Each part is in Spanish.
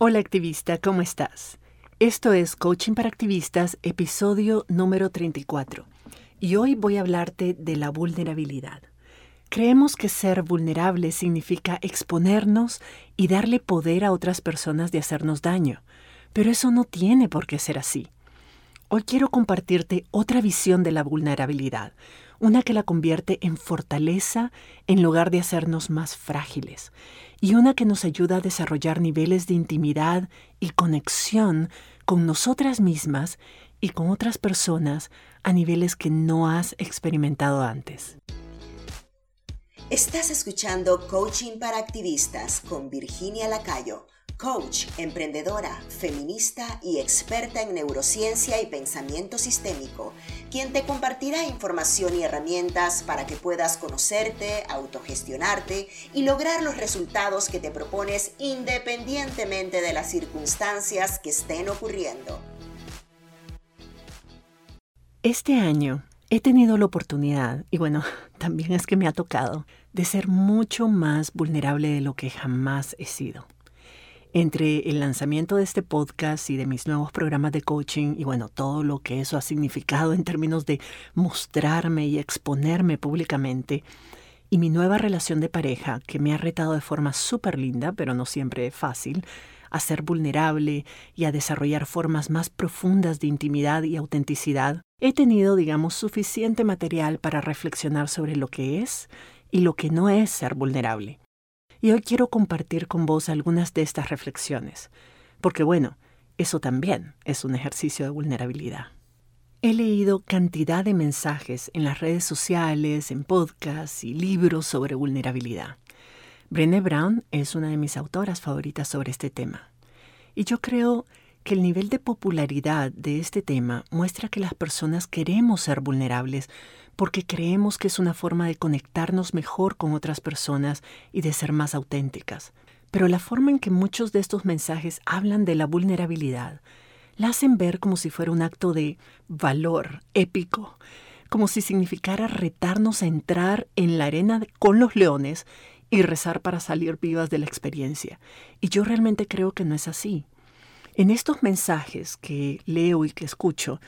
Hola activista, ¿cómo estás? Esto es Coaching para Activistas, episodio número 34. Y hoy voy a hablarte de la vulnerabilidad. Creemos que ser vulnerable significa exponernos y darle poder a otras personas de hacernos daño, pero eso no tiene por qué ser así. Hoy quiero compartirte otra visión de la vulnerabilidad, una que la convierte en fortaleza en lugar de hacernos más frágiles, y una que nos ayuda a desarrollar niveles de intimidad y conexión con nosotras mismas y con otras personas a niveles que no has experimentado antes. Estás escuchando Coaching para Activistas con Virginia Lacayo coach, emprendedora, feminista y experta en neurociencia y pensamiento sistémico, quien te compartirá información y herramientas para que puedas conocerte, autogestionarte y lograr los resultados que te propones independientemente de las circunstancias que estén ocurriendo. Este año he tenido la oportunidad, y bueno, también es que me ha tocado, de ser mucho más vulnerable de lo que jamás he sido entre el lanzamiento de este podcast y de mis nuevos programas de coaching y bueno, todo lo que eso ha significado en términos de mostrarme y exponerme públicamente, y mi nueva relación de pareja que me ha retado de forma súper linda, pero no siempre fácil, a ser vulnerable y a desarrollar formas más profundas de intimidad y autenticidad, he tenido, digamos, suficiente material para reflexionar sobre lo que es y lo que no es ser vulnerable. Y hoy quiero compartir con vos algunas de estas reflexiones, porque bueno, eso también es un ejercicio de vulnerabilidad. He leído cantidad de mensajes en las redes sociales, en podcasts y libros sobre vulnerabilidad. Brené Brown es una de mis autoras favoritas sobre este tema. Y yo creo el nivel de popularidad de este tema muestra que las personas queremos ser vulnerables porque creemos que es una forma de conectarnos mejor con otras personas y de ser más auténticas. Pero la forma en que muchos de estos mensajes hablan de la vulnerabilidad la hacen ver como si fuera un acto de valor épico, como si significara retarnos a entrar en la arena con los leones y rezar para salir vivas de la experiencia. Y yo realmente creo que no es así. En estos mensajes que leo y que escucho,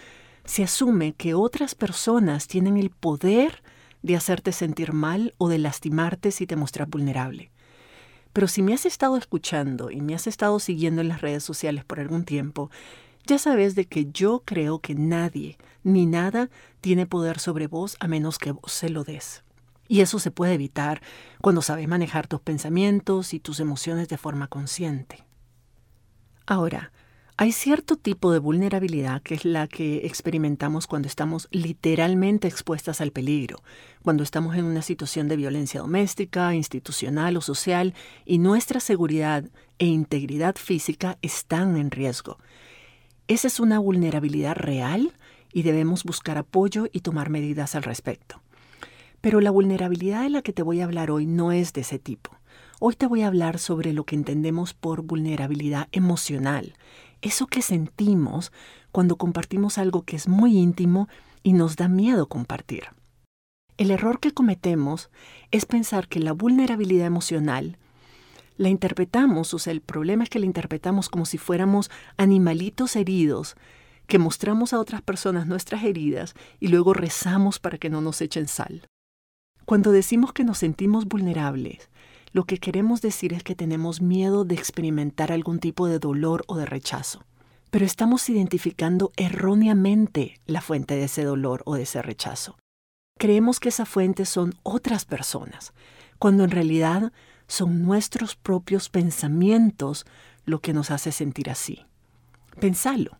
se asume que otras personas tienen el poder de hacerte sentir mal o de lastimarte si te muestras vulnerable. Pero si me has estado escuchando y me has estado siguiendo en las redes sociales por algún tiempo, ya sabes de que yo creo que nadie ni nada tiene poder sobre vos a menos que vos se lo des. Y eso se puede evitar cuando sabes manejar tus pensamientos y tus emociones de forma consciente. Ahora, hay cierto tipo de vulnerabilidad que es la que experimentamos cuando estamos literalmente expuestas al peligro, cuando estamos en una situación de violencia doméstica, institucional o social y nuestra seguridad e integridad física están en riesgo. Esa es una vulnerabilidad real y debemos buscar apoyo y tomar medidas al respecto. Pero la vulnerabilidad de la que te voy a hablar hoy no es de ese tipo. Hoy te voy a hablar sobre lo que entendemos por vulnerabilidad emocional eso que sentimos cuando compartimos algo que es muy íntimo y nos da miedo compartir. El error que cometemos es pensar que la vulnerabilidad emocional la interpretamos, o sea, el problema es que la interpretamos como si fuéramos animalitos heridos, que mostramos a otras personas nuestras heridas y luego rezamos para que no nos echen sal. Cuando decimos que nos sentimos vulnerables, lo que queremos decir es que tenemos miedo de experimentar algún tipo de dolor o de rechazo. Pero estamos identificando erróneamente la fuente de ese dolor o de ese rechazo. Creemos que esa fuente son otras personas, cuando en realidad son nuestros propios pensamientos lo que nos hace sentir así. Pensalo.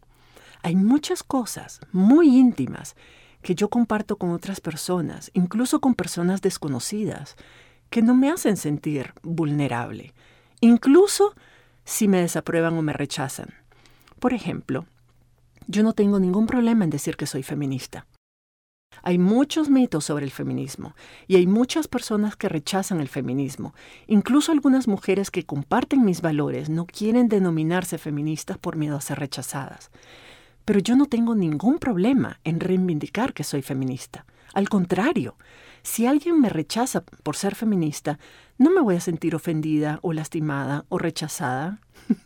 Hay muchas cosas muy íntimas que yo comparto con otras personas, incluso con personas desconocidas, que no me hacen sentir vulnerable, incluso si me desaprueban o me rechazan. Por ejemplo, yo no tengo ningún problema en decir que soy feminista. Hay muchos mitos sobre el feminismo y hay muchas personas que rechazan el feminismo. Incluso algunas mujeres que comparten mis valores no quieren denominarse feministas por miedo a ser rechazadas. Pero yo no tengo ningún problema en reivindicar que soy feminista. Al contrario, si alguien me rechaza por ser feminista, no me voy a sentir ofendida o lastimada o rechazada.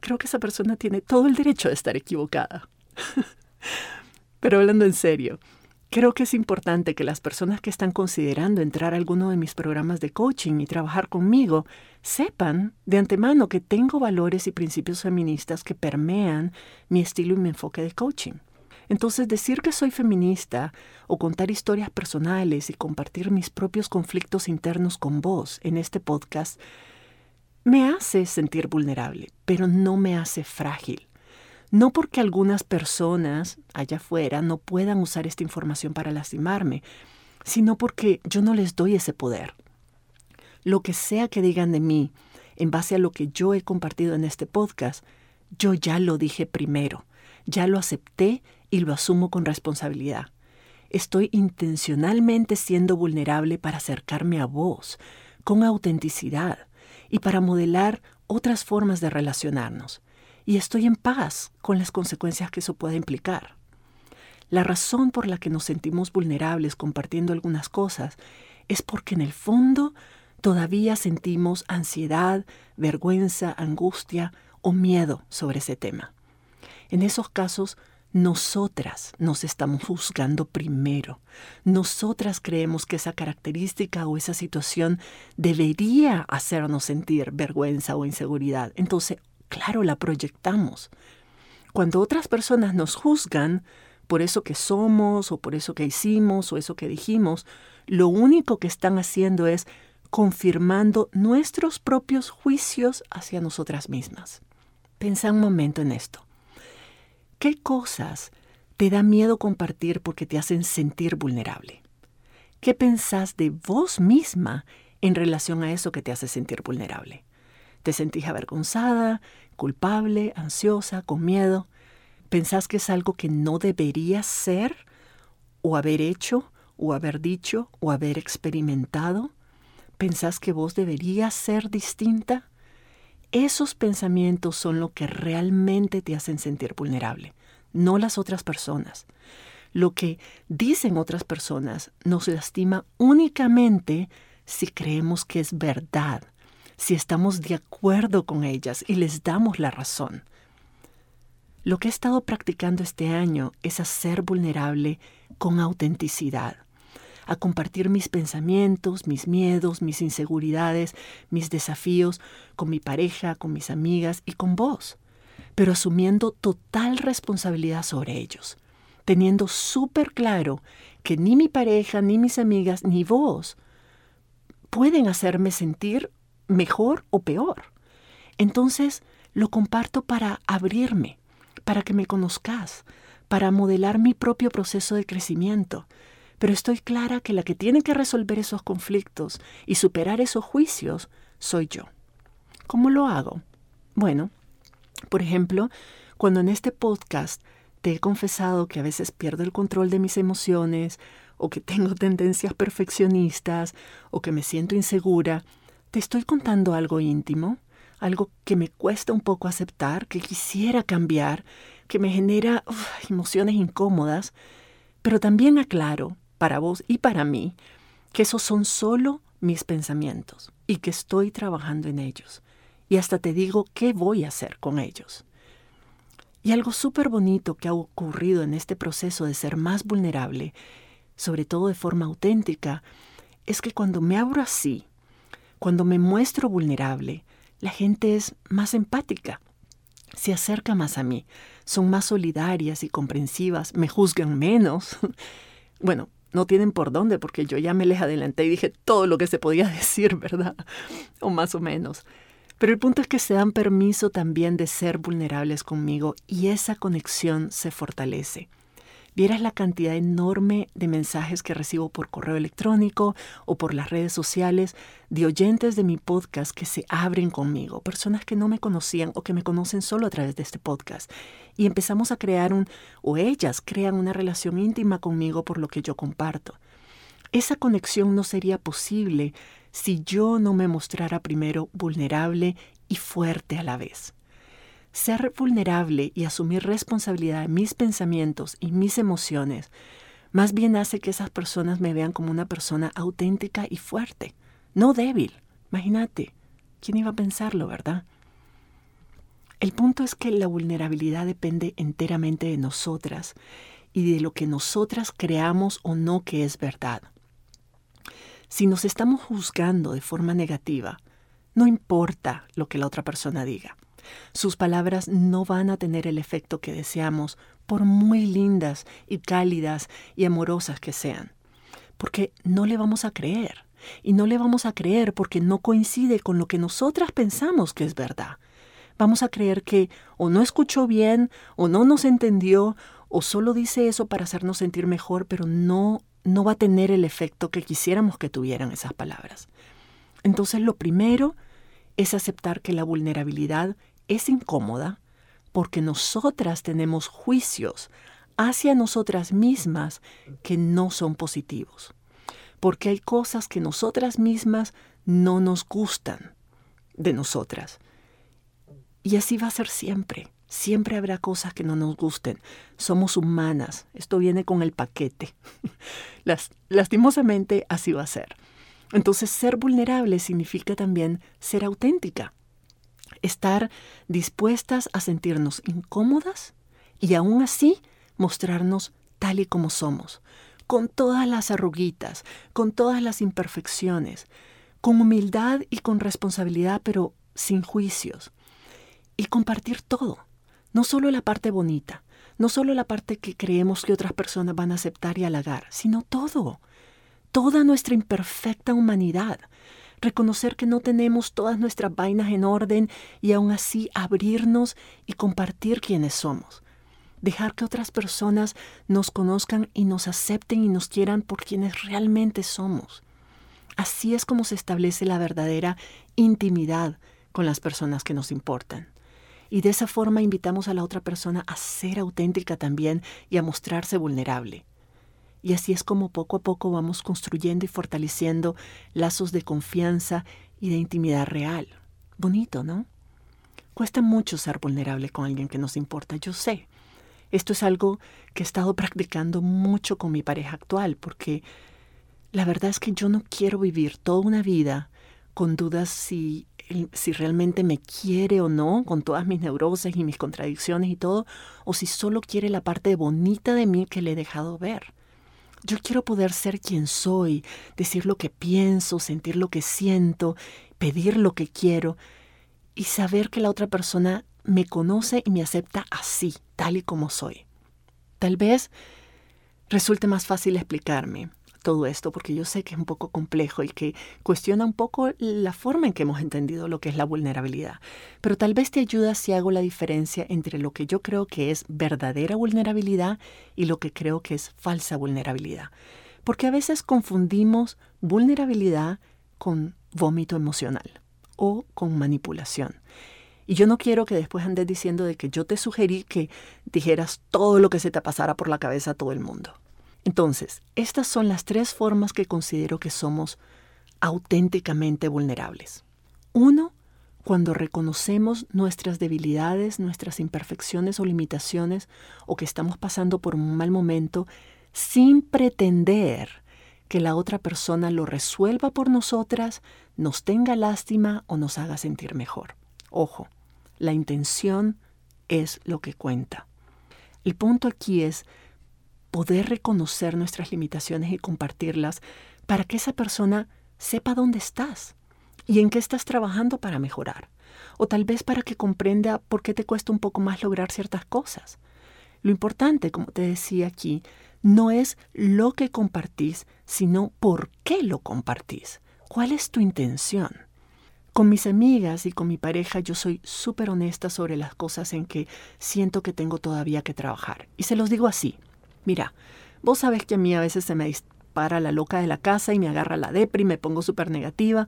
creo que esa persona tiene todo el derecho de estar equivocada. Pero hablando en serio, creo que es importante que las personas que están considerando entrar a alguno de mis programas de coaching y trabajar conmigo sepan de antemano que tengo valores y principios feministas que permean mi estilo y mi enfoque de coaching. Entonces decir que soy feminista o contar historias personales y compartir mis propios conflictos internos con vos en este podcast me hace sentir vulnerable, pero no me hace frágil. No porque algunas personas allá afuera no puedan usar esta información para lastimarme, sino porque yo no les doy ese poder. Lo que sea que digan de mí, en base a lo que yo he compartido en este podcast, yo ya lo dije primero, ya lo acepté y lo asumo con responsabilidad. Estoy intencionalmente siendo vulnerable para acercarme a vos, con autenticidad, y para modelar otras formas de relacionarnos y estoy en paz con las consecuencias que eso pueda implicar. La razón por la que nos sentimos vulnerables compartiendo algunas cosas es porque en el fondo todavía sentimos ansiedad, vergüenza, angustia o miedo sobre ese tema. En esos casos, nosotras nos estamos juzgando primero. Nosotras creemos que esa característica o esa situación debería hacernos sentir vergüenza o inseguridad. Entonces, claro, la proyectamos. Cuando otras personas nos juzgan por eso que somos o por eso que hicimos o eso que dijimos, lo único que están haciendo es confirmando nuestros propios juicios hacia nosotras mismas. Pensa un momento en esto. ¿Qué cosas te da miedo compartir porque te hacen sentir vulnerable? ¿Qué pensás de vos misma en relación a eso que te hace sentir vulnerable? ¿Te sentís avergonzada, culpable, ansiosa, con miedo? ¿Pensás que es algo que no deberías ser o haber hecho o haber dicho o haber experimentado? ¿Pensás que vos deberías ser distinta? Esos pensamientos son lo que realmente te hacen sentir vulnerable, no las otras personas. Lo que dicen otras personas nos lastima únicamente si creemos que es verdad si estamos de acuerdo con ellas y les damos la razón. Lo que he estado practicando este año es hacer vulnerable con autenticidad, a compartir mis pensamientos, mis miedos, mis inseguridades, mis desafíos con mi pareja, con mis amigas y con vos, pero asumiendo total responsabilidad sobre ellos, teniendo súper claro que ni mi pareja, ni mis amigas, ni vos pueden hacerme sentir mejor o peor. Entonces lo comparto para abrirme, para que me conozcas, para modelar mi propio proceso de crecimiento. Pero estoy clara que la que tiene que resolver esos conflictos y superar esos juicios soy yo. ¿Cómo lo hago? Bueno, por ejemplo, cuando en este podcast te he confesado que a veces pierdo el control de mis emociones, o que tengo tendencias perfeccionistas, o que me siento insegura, te estoy contando algo íntimo, algo que me cuesta un poco aceptar, que quisiera cambiar, que me genera emociones incómodas, pero también aclaro, para vos y para mí, que esos son solo mis pensamientos y que estoy trabajando en ellos. Y hasta te digo qué voy a hacer con ellos. Y algo súper bonito que ha ocurrido en este proceso de ser más vulnerable, sobre todo de forma auténtica, es que cuando me abro así, cuando me muestro vulnerable, la gente es más empática, se acerca más a mí, son más solidarias y comprensivas, me juzgan menos. bueno, no tienen por dónde porque yo ya me les adelanté y dije todo lo que se podía decir, ¿verdad? o más o menos. Pero el punto es que se dan permiso también de ser vulnerables conmigo y esa conexión se fortalece vieras la cantidad enorme de mensajes que recibo por correo electrónico o por las redes sociales de oyentes de mi podcast que se abren conmigo, personas que no me conocían o que me conocen solo a través de este podcast. Y empezamos a crear un, o ellas crean una relación íntima conmigo por lo que yo comparto. Esa conexión no sería posible si yo no me mostrara primero vulnerable y fuerte a la vez. Ser vulnerable y asumir responsabilidad de mis pensamientos y mis emociones más bien hace que esas personas me vean como una persona auténtica y fuerte, no débil. Imagínate, ¿quién iba a pensarlo, verdad? El punto es que la vulnerabilidad depende enteramente de nosotras y de lo que nosotras creamos o no que es verdad. Si nos estamos juzgando de forma negativa, no importa lo que la otra persona diga. Sus palabras no van a tener el efecto que deseamos, por muy lindas y cálidas y amorosas que sean, porque no le vamos a creer. Y no le vamos a creer porque no coincide con lo que nosotras pensamos que es verdad. Vamos a creer que o no escuchó bien, o no nos entendió, o solo dice eso para hacernos sentir mejor, pero no, no va a tener el efecto que quisiéramos que tuvieran esas palabras. Entonces lo primero es aceptar que la vulnerabilidad es incómoda porque nosotras tenemos juicios hacia nosotras mismas que no son positivos porque hay cosas que nosotras mismas no nos gustan de nosotras. Y así va a ser siempre. Siempre habrá cosas que no nos gusten. Somos humanas. Esto viene con el paquete. lastimosamente así va a ser. Entonces ser vulnerable significa también ser auténtica. Estar dispuestas a sentirnos incómodas y aún así mostrarnos tal y como somos con todas las arruguitas, con todas las imperfecciones, con humildad y con responsabilidad, pero sin juicios. Y compartir todo, no solo la parte bonita, no solo la parte que creemos que otras personas van a aceptar y halagar, sino todo, toda nuestra imperfecta humanidad. Reconocer que no tenemos todas nuestras vainas en orden y aún así abrirnos y compartir quienes somos dejar que otras personas nos conozcan y nos acepten y nos quieran por quienes realmente somos. Así es como se establece la verdadera intimidad con las personas que nos importan. Y de esa forma invitamos a la otra persona a ser auténtica también y a mostrarse vulnerable. Y así es como poco a poco vamos construyendo y fortaleciendo lazos de confianza y de intimidad real. Bonito, ¿no? Cuesta mucho ser vulnerable con alguien que nos importa, yo sé. Esto es algo que he estado practicando mucho con mi pareja actual, porque la verdad es que yo no quiero vivir toda una vida con dudas si, si realmente me quiere o no, con todas mis neurosis y mis contradicciones y todo, o si solo quiere la parte bonita de mí que le he dejado ver. Yo quiero poder ser quien soy, decir lo que pienso, sentir lo que siento, pedir lo que quiero y saber que la otra persona me conoce y me acepta así, tal y como soy. Tal vez resulte más fácil explicarme todo esto porque yo sé que es un poco complejo y que cuestiona un poco la forma en que hemos entendido lo que es la vulnerabilidad. Pero tal vez te ayuda si hago la diferencia entre lo que yo creo que es verdadera vulnerabilidad y lo que creo que es falsa vulnerabilidad. Porque a veces confundimos vulnerabilidad con vómito emocional o con manipulación. Y yo no quiero que después andes diciendo de que yo te sugerí que dijeras todo lo que se te pasara por la cabeza a todo el mundo. Entonces, estas son las tres formas que considero que somos auténticamente vulnerables. Uno, cuando reconocemos nuestras debilidades, nuestras imperfecciones o limitaciones, o que estamos pasando por un mal momento, sin pretender que la otra persona lo resuelva por nosotras, nos tenga lástima o nos haga sentir mejor. Ojo, la intención es lo que cuenta. El punto aquí es poder reconocer nuestras limitaciones y compartirlas para que esa persona sepa dónde estás y en qué estás trabajando para mejorar. O tal vez para que comprenda por qué te cuesta un poco más lograr ciertas cosas. Lo importante, como te decía aquí, no es lo que compartís, sino por qué lo compartís. ¿Cuál es tu intención? Con mis amigas y con mi pareja yo soy súper honesta sobre las cosas en que siento que tengo todavía que trabajar. Y se los digo así. Mira, vos sabes que a mí a veces se me dispara la loca de la casa y me agarra la depri y me pongo súper negativa.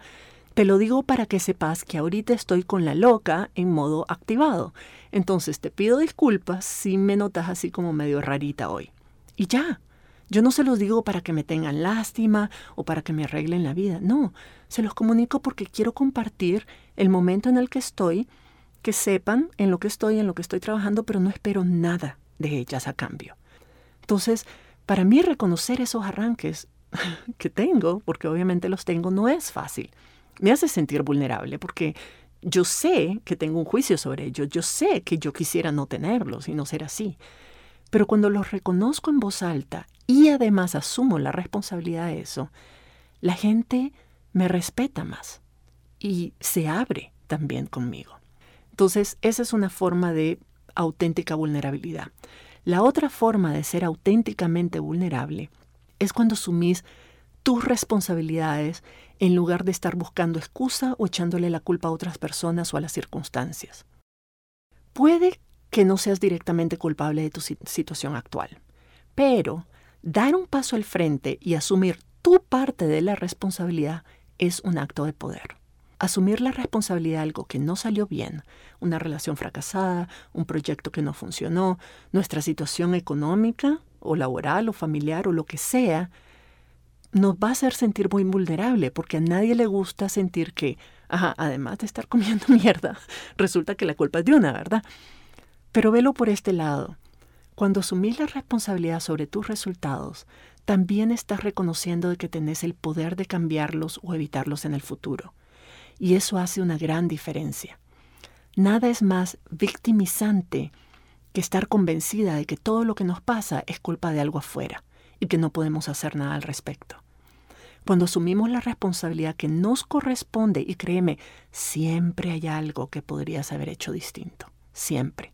Te lo digo para que sepas que ahorita estoy con la loca en modo activado. Entonces te pido disculpas si me notas así como medio rarita hoy. Y ya, yo no se los digo para que me tengan lástima o para que me arreglen la vida, no, se los comunico porque quiero compartir el momento en el que estoy, que sepan en lo que estoy, en lo que estoy trabajando, pero no espero nada de ellas a cambio. Entonces, para mí reconocer esos arranques que tengo, porque obviamente los tengo, no es fácil. Me hace sentir vulnerable porque yo sé que tengo un juicio sobre ellos, yo sé que yo quisiera no tenerlos y no ser así. Pero cuando los reconozco en voz alta y además asumo la responsabilidad de eso, la gente me respeta más y se abre también conmigo. Entonces, esa es una forma de auténtica vulnerabilidad. La otra forma de ser auténticamente vulnerable es cuando sumís tus responsabilidades en lugar de estar buscando excusa o echándole la culpa a otras personas o a las circunstancias. Puede que no seas directamente culpable de tu situación actual, pero dar un paso al frente y asumir tu parte de la responsabilidad es un acto de poder. Asumir la responsabilidad de algo que no salió bien, una relación fracasada, un proyecto que no funcionó, nuestra situación económica o laboral o familiar o lo que sea, nos va a hacer sentir muy vulnerable porque a nadie le gusta sentir que, además de estar comiendo mierda, resulta que la culpa es de una, ¿verdad? Pero velo por este lado. Cuando asumís la responsabilidad sobre tus resultados, también estás reconociendo que tenés el poder de cambiarlos o evitarlos en el futuro. Y eso hace una gran diferencia. Nada es más victimizante que estar convencida de que todo lo que nos pasa es culpa de algo afuera y que no podemos hacer nada al respecto. Cuando asumimos la responsabilidad que nos corresponde, y créeme, siempre hay algo que podrías haber hecho distinto, siempre.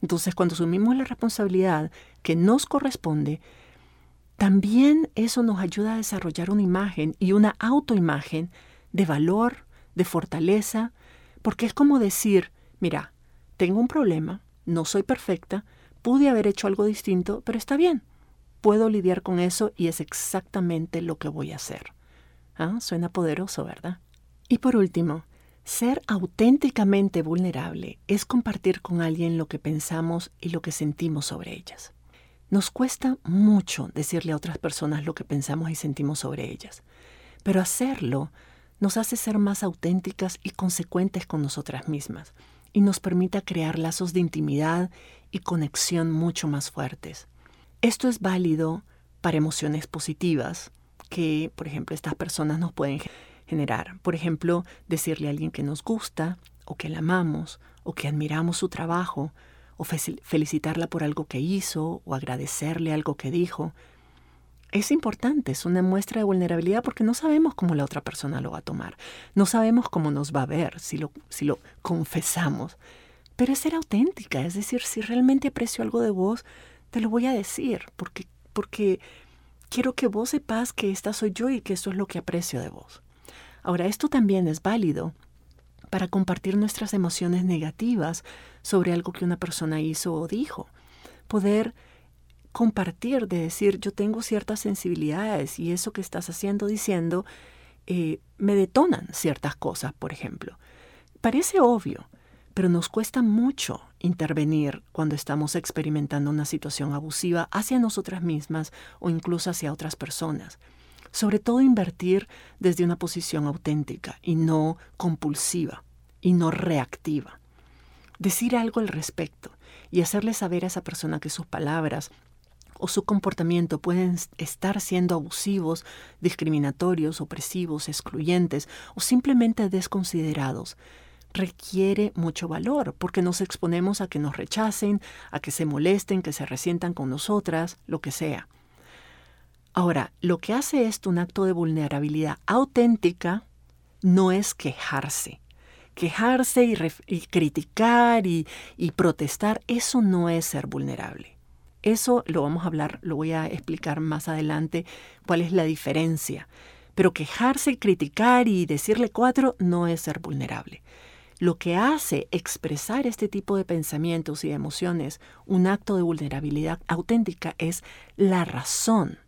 Entonces, cuando asumimos la responsabilidad que nos corresponde, también eso nos ayuda a desarrollar una imagen y una autoimagen de valor, de fortaleza, porque es como decir, mira, tengo un problema, no soy perfecta, pude haber hecho algo distinto, pero está bien, puedo lidiar con eso y es exactamente lo que voy a hacer. ¿Ah? Suena poderoso, ¿verdad? Y por último, ser auténticamente vulnerable es compartir con alguien lo que pensamos y lo que sentimos sobre ellas. Nos cuesta mucho decirle a otras personas lo que pensamos y sentimos sobre ellas, pero hacerlo nos hace ser más auténticas y consecuentes con nosotras mismas y nos permite crear lazos de intimidad y conexión mucho más fuertes. Esto es válido para emociones positivas que, por ejemplo, estas personas nos pueden generar. Por ejemplo, decirle a alguien que nos gusta o que la amamos o que admiramos su trabajo o felicitarla por algo que hizo o agradecerle algo que dijo. Es importante, es una muestra de vulnerabilidad porque no sabemos cómo la otra persona lo va a tomar, no sabemos cómo nos va a ver si lo, si lo confesamos. Pero es ser auténtica, es decir, si realmente aprecio algo de vos, te lo voy a decir porque, porque quiero que vos sepas que esta soy yo y que eso es lo que aprecio de vos. Ahora, esto también es válido para compartir nuestras emociones negativas sobre algo que una persona hizo o dijo. Poder compartir, de decir, yo tengo ciertas sensibilidades y eso que estás haciendo, diciendo, eh, me detonan ciertas cosas, por ejemplo. Parece obvio, pero nos cuesta mucho intervenir cuando estamos experimentando una situación abusiva hacia nosotras mismas o incluso hacia otras personas. Sobre todo invertir desde una posición auténtica y no compulsiva y no reactiva. Decir algo al respecto y hacerle saber a esa persona que sus palabras o su comportamiento pueden estar siendo abusivos, discriminatorios, opresivos, excluyentes o simplemente desconsiderados, requiere mucho valor, porque nos exponemos a que nos rechacen, a que se molesten, que se resientan con nosotras, lo que sea. Ahora, lo que hace esto un acto de vulnerabilidad auténtica no es quejarse. Quejarse y, criticar y, y protestar, eso no es ser vulnerable. Eso lo vamos a hablar, lo voy a explicar más adelante cuál es la diferencia. Pero quejarse criticar y decirle cuatro no es ser vulnerable. Lo que hace expresar este tipo de pensamientos y emociones un acto de vulnerabilidad auténtica es la razón,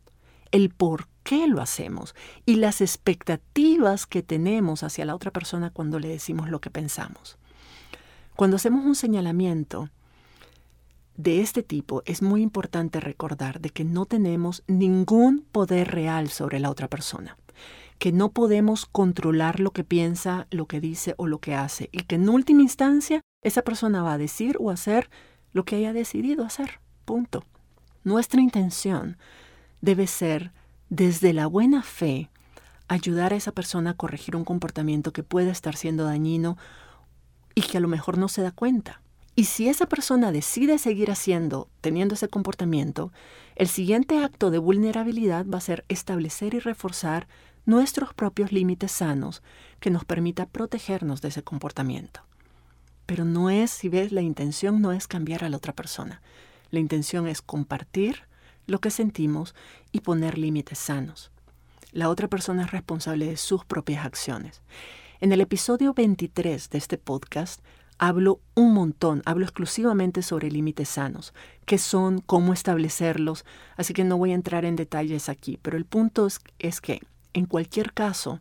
el por qué lo hacemos y las expectativas que tenemos hacia la otra persona cuando le decimos lo que pensamos. Cuando hacemos un señalamiento de este tipo, es muy importante recordar de que no tenemos ningún poder real sobre la otra persona que no podemos controlar lo que piensa, lo que dice o lo que hace, y que en última instancia esa persona va a decir o hacer lo que haya decidido hacer. Punto. Nuestra intención debe ser, desde la buena fe, ayudar a esa persona a corregir un comportamiento que pueda estar siendo dañino y que a lo mejor no se da cuenta. Y si esa persona decide seguir haciendo, teniendo ese comportamiento, el siguiente acto de vulnerabilidad va a ser establecer y reforzar nuestros propios límites sanos que nos permita protegernos de ese comportamiento. Pero no es, si ves, la intención no es cambiar a la otra persona. La intención es compartir lo que sentimos y poner límites sanos. La otra persona es responsable de sus propias acciones. En el episodio 23 de este podcast hablo un montón, hablo exclusivamente sobre límites sanos, qué son, cómo establecerlos, así que no voy a entrar en detalles aquí, pero el punto es, que, en cualquier caso,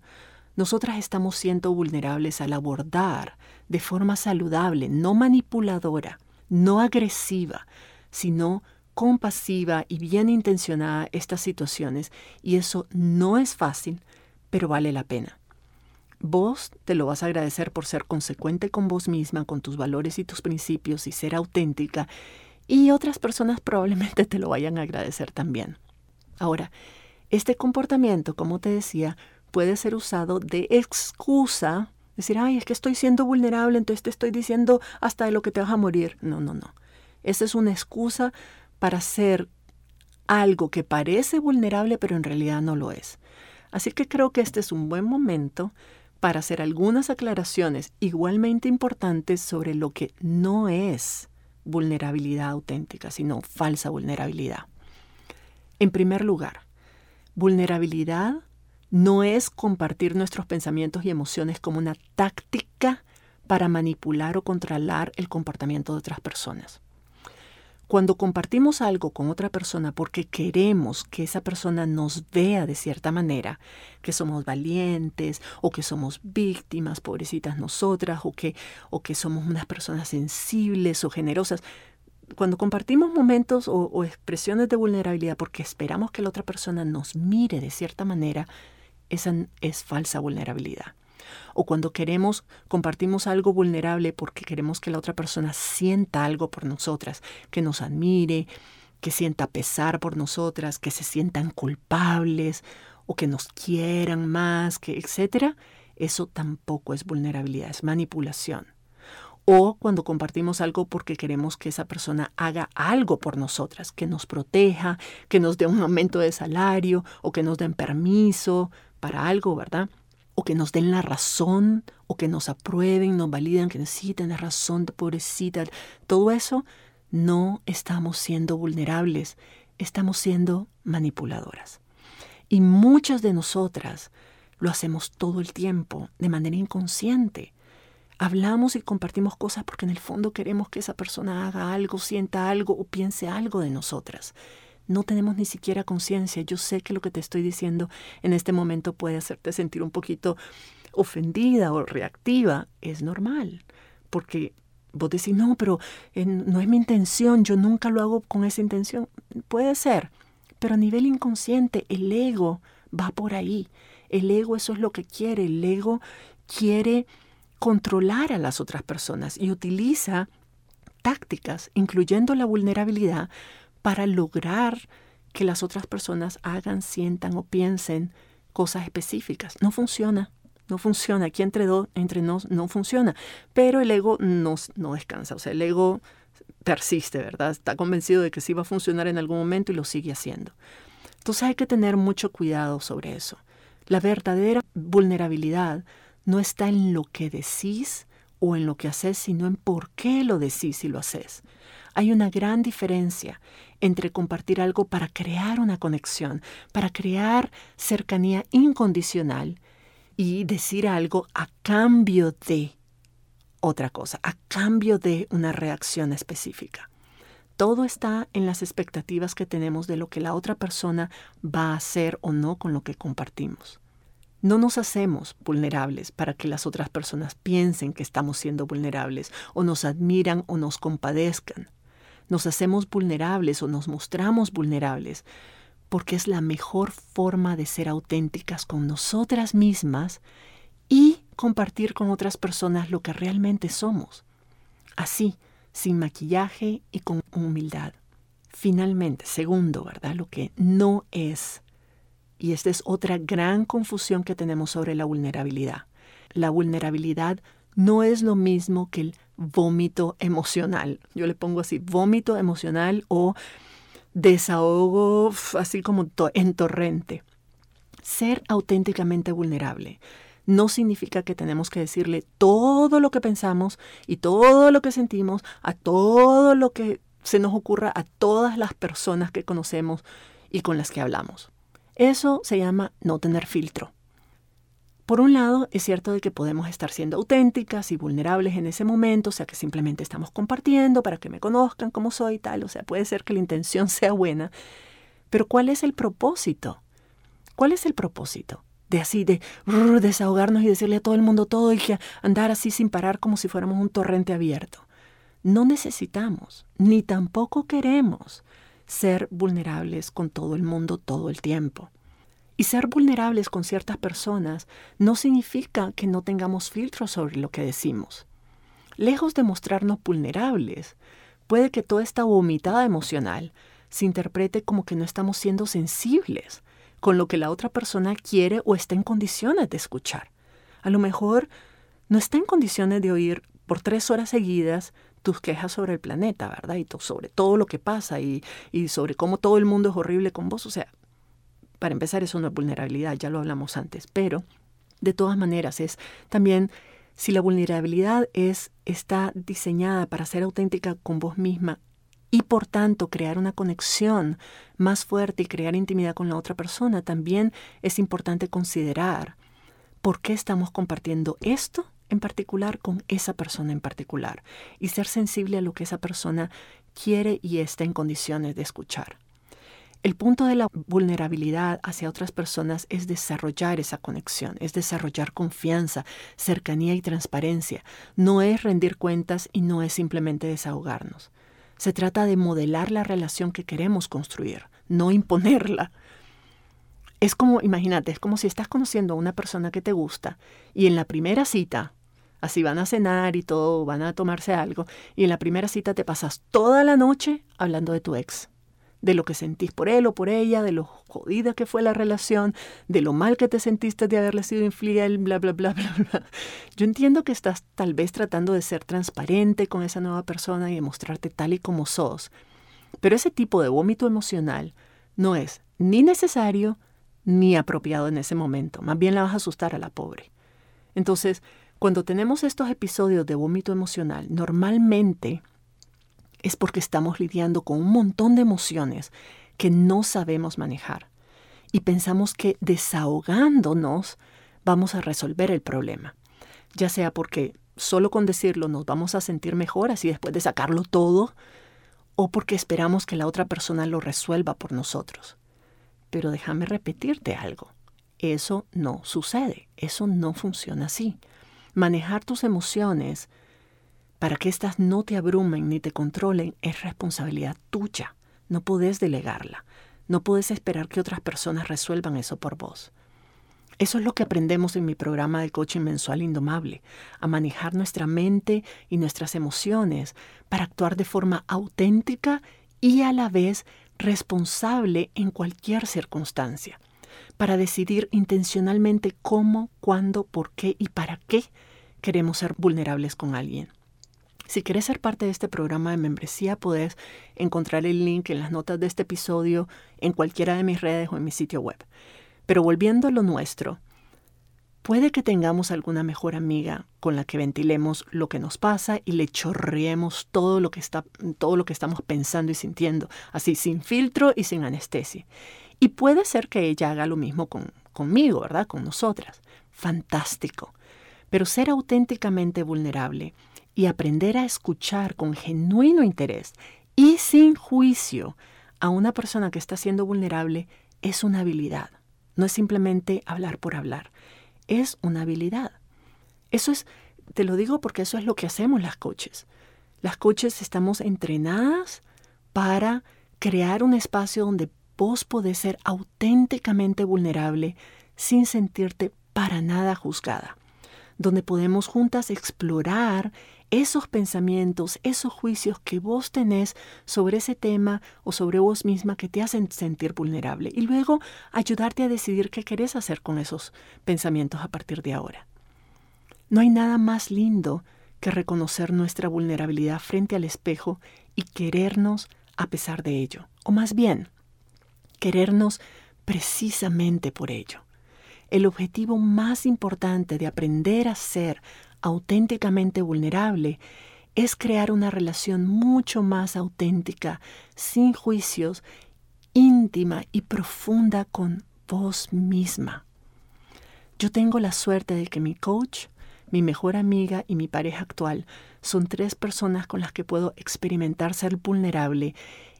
nosotras estamos siendo vulnerables al abordar de forma saludable, no manipuladora, no agresiva, sino compasiva y bien intencionada estas situaciones, y eso no es fácil, pero vale la pena. Vos te lo vas a agradecer por ser consecuente con vos misma, con tus valores y tus principios y ser auténtica, y otras personas probablemente te lo vayan a agradecer también. Ahora, este comportamiento, como te decía, puede ser usado de excusa, decir, ay, es que estoy siendo vulnerable, entonces te estoy diciendo hasta de lo que te vas a morir. No, no, no. Esa es una excusa para hacer algo que parece vulnerable, pero en realidad no lo es. Así que creo que este es un buen momento para hacer algunas aclaraciones igualmente importantes sobre lo que no es vulnerabilidad auténtica, sino falsa vulnerabilidad. En primer lugar, vulnerabilidad no es compartir nuestros pensamientos y emociones como una táctica para manipular o controlar el comportamiento de otras personas. Cuando compartimos algo con otra persona porque queremos que esa persona nos vea de cierta manera, que somos valientes o que somos víctimas, pobrecitas nosotras, o que, o que somos unas personas sensibles o generosas, cuando compartimos momentos o, o expresiones de vulnerabilidad porque esperamos que la otra persona nos mire de cierta manera, esa es falsa vulnerabilidad o cuando queremos, compartimos algo vulnerable porque queremos que la otra persona sienta algo por nosotras, que nos admire, que sienta pesar por nosotras, que se sientan culpables o que nos quieran más, que etcétera, eso tampoco es vulnerabilidad, es manipulación. O cuando compartimos algo porque queremos que esa persona haga algo por nosotras, que nos proteja, que nos dé un aumento de salario o que nos den permiso para algo, ¿verdad? O que nos den la razón, o que nos aprueben, nos validen, que necesiten la razón, pobrecita. Todo eso, no estamos siendo vulnerables, estamos siendo manipuladoras. Y muchas de nosotras lo hacemos todo el tiempo, de manera inconsciente. Hablamos y compartimos cosas porque en el fondo queremos que esa persona haga algo, sienta algo o piense algo de nosotras no tenemos ni siquiera conciencia. Yo sé que lo que te estoy diciendo en este momento puede hacerte sentir un poquito ofendida o reactiva. Es normal, porque vos decís, no, pero no es mi intención, yo nunca lo hago con esa intención. Puede ser, pero a nivel inconsciente el ego va por ahí. El ego eso es lo que quiere. El ego quiere controlar a las otras personas y utiliza tácticas, incluyendo la vulnerabilidad, para lograr que las otras personas hagan, sientan o piensen cosas específicas. No funciona, no funciona. Aquí entre, dos, entre nos no funciona. Pero el ego no, no descansa, o sea, el ego persiste, ¿verdad? Está convencido de que sí va a funcionar en algún momento y lo sigue haciendo. Entonces hay que tener mucho cuidado sobre eso. La verdadera vulnerabilidad no está en lo que decís o en lo que haces, sino en por qué lo decís y lo haces. Hay una gran diferencia entre compartir algo para crear una conexión, para crear cercanía incondicional y decir algo a cambio de otra cosa, a cambio de una reacción específica. Todo está en las expectativas que tenemos de lo que la otra persona va a hacer o no con lo que compartimos. No nos hacemos vulnerables para que las otras personas piensen que estamos siendo vulnerables o nos admiran o nos compadezcan nos hacemos vulnerables o nos mostramos vulnerables, porque es la mejor forma de ser auténticas con nosotras mismas y compartir con otras personas lo que realmente somos. Así, sin maquillaje y con humildad. Finalmente, segundo, ¿verdad? Lo que no es. Y esta es otra gran confusión que tenemos sobre la vulnerabilidad. La vulnerabilidad no es lo mismo que el vómito emocional. Yo le pongo así, vómito emocional o desahogo así como en torrente. Ser auténticamente vulnerable no significa que tenemos que decirle todo lo que pensamos y todo lo que sentimos a todo lo que se nos ocurra a todas las personas que conocemos y con las que hablamos. Eso se llama no tener filtro. Por un lado, es cierto de que podemos estar siendo auténticas y vulnerables en ese momento, o sea que simplemente estamos compartiendo para que me conozcan como soy y tal, o sea, puede ser que la intención sea buena, pero ¿cuál es el propósito? ¿Cuál es el propósito? De así, de desahogarnos y decirle a todo el mundo todo y andar así sin parar como si fuéramos un torrente abierto. No necesitamos, ni tampoco queremos ser vulnerables con todo el mundo todo el tiempo. Y ser vulnerables con ciertas personas no significa que no tengamos filtros sobre lo que decimos. Lejos de mostrarnos vulnerables, puede que toda esta vomitada emocional se interprete como que no estamos siendo sensibles con lo que la otra persona quiere o está en condiciones de escuchar. A lo mejor no está en condiciones de oír por tres horas seguidas tus quejas sobre el planeta, ¿verdad? Y sobre todo lo que pasa y, y sobre cómo todo el mundo es horrible con vos. O sea, para empezar, es vulnerabilidad, ya lo hablamos antes, pero de todas maneras es también si la vulnerabilidad es está diseñada para ser auténtica con vos misma y por tanto crear una conexión más fuerte y crear intimidad con la otra persona, también es importante considerar por qué estamos compartiendo esto en particular con esa persona en particular y ser sensible a lo que esa persona quiere y está en condiciones de escuchar. El punto de la vulnerabilidad hacia otras personas es desarrollar esa conexión, es desarrollar confianza, cercanía y transparencia. No es rendir cuentas y no es simplemente desahogarnos. Se trata de modelar la relación que queremos construir, no imponerla. Es como, imagínate, es como si estás conociendo a una persona que te gusta y en la primera cita, así van a cenar y todo, van a tomarse algo, y en la primera cita te pasas toda la noche hablando de tu ex de lo que sentís por él o por ella, de lo jodida que fue la relación, de lo mal que te sentiste de haberle sido infiel, bla, bla, bla, bla, bla. Yo entiendo que estás tal vez tratando de ser transparente con esa nueva persona y de mostrarte tal y como sos, pero ese tipo de vómito emocional no es ni necesario ni apropiado en ese momento. Más bien la vas a asustar a la pobre. Entonces, cuando tenemos estos episodios de vómito emocional, normalmente es porque estamos lidiando con un montón de emociones que no sabemos manejar y pensamos que desahogándonos vamos a resolver el problema, ya sea porque solo con decirlo nos vamos a sentir mejor así después de sacarlo todo, o porque esperamos que la otra persona lo resuelva por nosotros. Pero déjame repetirte algo, eso no sucede, eso no funciona así. Manejar tus emociones para que éstas no te abrumen ni te controlen es responsabilidad tuya. No puedes delegarla. No puedes esperar que otras personas resuelvan eso por vos. Eso es lo que aprendemos en mi programa de coaching mensual Indomable, a manejar nuestra mente y nuestras emociones para actuar de forma auténtica y a la vez responsable en cualquier circunstancia, para decidir intencionalmente cómo, cuándo, por qué y para qué queremos ser vulnerables con alguien. Si quieres ser parte de este programa de membresía, puedes encontrar el link en las notas de este episodio en cualquiera de mis redes o en mi sitio web. Pero volviendo a lo nuestro, puede que tengamos alguna mejor amiga con la que ventilemos lo que nos pasa y le chorreemos todo lo que, está, todo lo que estamos pensando y sintiendo, así sin filtro y sin anestesia. Y puede ser que ella haga lo mismo con, conmigo, ¿verdad? Con nosotras. Fantástico. Pero ser auténticamente vulnerable y aprender a escuchar con genuino interés y sin juicio a una persona que está siendo vulnerable es una habilidad. No es simplemente hablar por hablar, es una habilidad. Eso es, te lo digo porque eso es lo que hacemos las coaches. Las coaches estamos entrenadas para crear un espacio donde vos podés ser auténticamente vulnerable sin sentirte para nada juzgada, donde podemos juntas explorar esos pensamientos, esos juicios que vos tenés sobre ese tema o sobre vos misma que te hacen sentir vulnerable y luego ayudarte a decidir qué querés hacer con esos pensamientos a partir de ahora. No hay nada más lindo que reconocer nuestra vulnerabilidad frente al espejo y querernos a pesar de ello, o más bien, querernos precisamente por ello. El objetivo más importante de aprender a ser auténticamente vulnerable es crear una relación mucho más auténtica, sin juicios, íntima y profunda con vos misma. Yo tengo la suerte de que mi coach, mi mejor amiga y mi pareja actual son tres personas con las que puedo experimentar ser vulnerable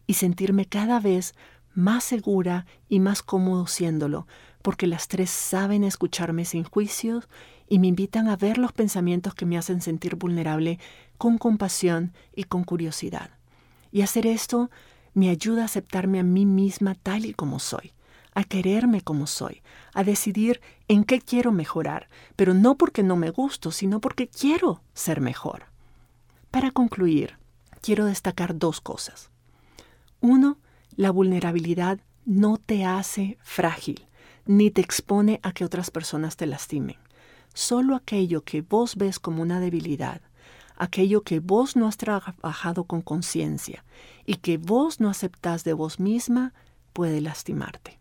y sentirme cada vez más segura y más cómodo siéndolo, porque las tres saben escucharme sin juicios y me invitan a ver los pensamientos que me hacen sentir vulnerable con compasión y con curiosidad. Y hacer esto me ayuda a aceptarme a mí misma tal y como soy, a quererme como soy, a decidir en qué quiero mejorar, pero no porque no me gusto, sino porque quiero ser mejor. Para concluir, quiero destacar dos cosas. Uno, la vulnerabilidad no te hace frágil, ni te expone a que otras personas te lastimen. Solo aquello que vos ves como una debilidad, aquello que vos no has trabajado con conciencia y que vos no aceptás de vos misma, puede lastimarte.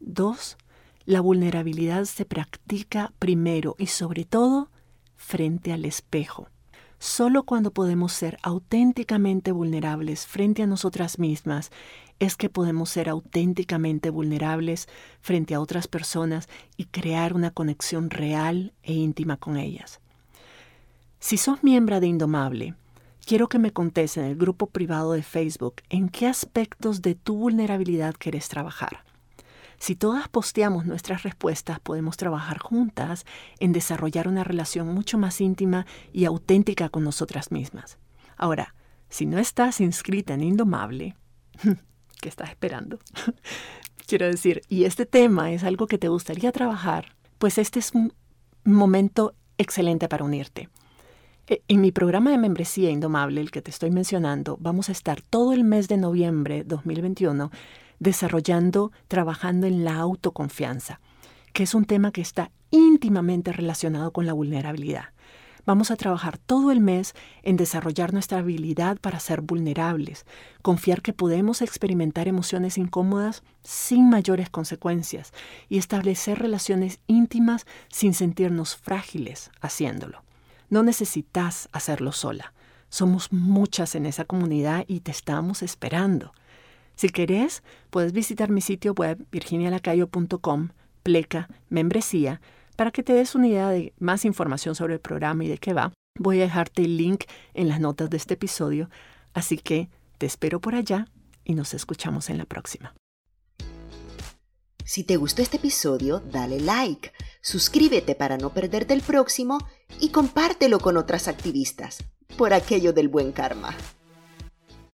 Dos, la vulnerabilidad se practica primero y sobre todo frente al espejo. Solo cuando podemos ser auténticamente vulnerables frente a nosotras mismas es que podemos ser auténticamente vulnerables frente a otras personas y crear una conexión real e íntima con ellas. Si sos miembro de Indomable, quiero que me contes en el grupo privado de Facebook en qué aspectos de tu vulnerabilidad quieres trabajar. Si todas posteamos nuestras respuestas, podemos trabajar juntas en desarrollar una relación mucho más íntima y auténtica con nosotras mismas. Ahora, si no estás inscrita en Indomable, ¿qué estás esperando? Quiero decir, y este tema es algo que te gustaría trabajar, pues este es un momento excelente para unirte. E, en mi programa de membresía Indomable, el que te estoy mencionando, vamos a estar todo el mes de noviembre 2021 desarrollando, trabajando en la autoconfianza, que es un tema que está íntimamente relacionado con la vulnerabilidad. Vamos a trabajar todo el mes en desarrollar nuestra habilidad para ser vulnerables, confiar que podemos experimentar emociones incómodas sin mayores consecuencias y establecer relaciones íntimas sin sentirnos frágiles haciéndolo. No necesitas hacerlo sola. Somos muchas en esa comunidad y te estamos esperando. Si querés, puedes visitar mi sitio web virginialacayo.com, pleca, membresía, para que te des una idea de más información sobre el programa y de qué va. Voy a dejarte el link en las notas de este episodio, así que te espero por allá y nos escuchamos en la próxima. Si te gustó este episodio, dale like, suscríbete para no perderte el próximo y compártelo con otras activistas, por aquello del buen karma.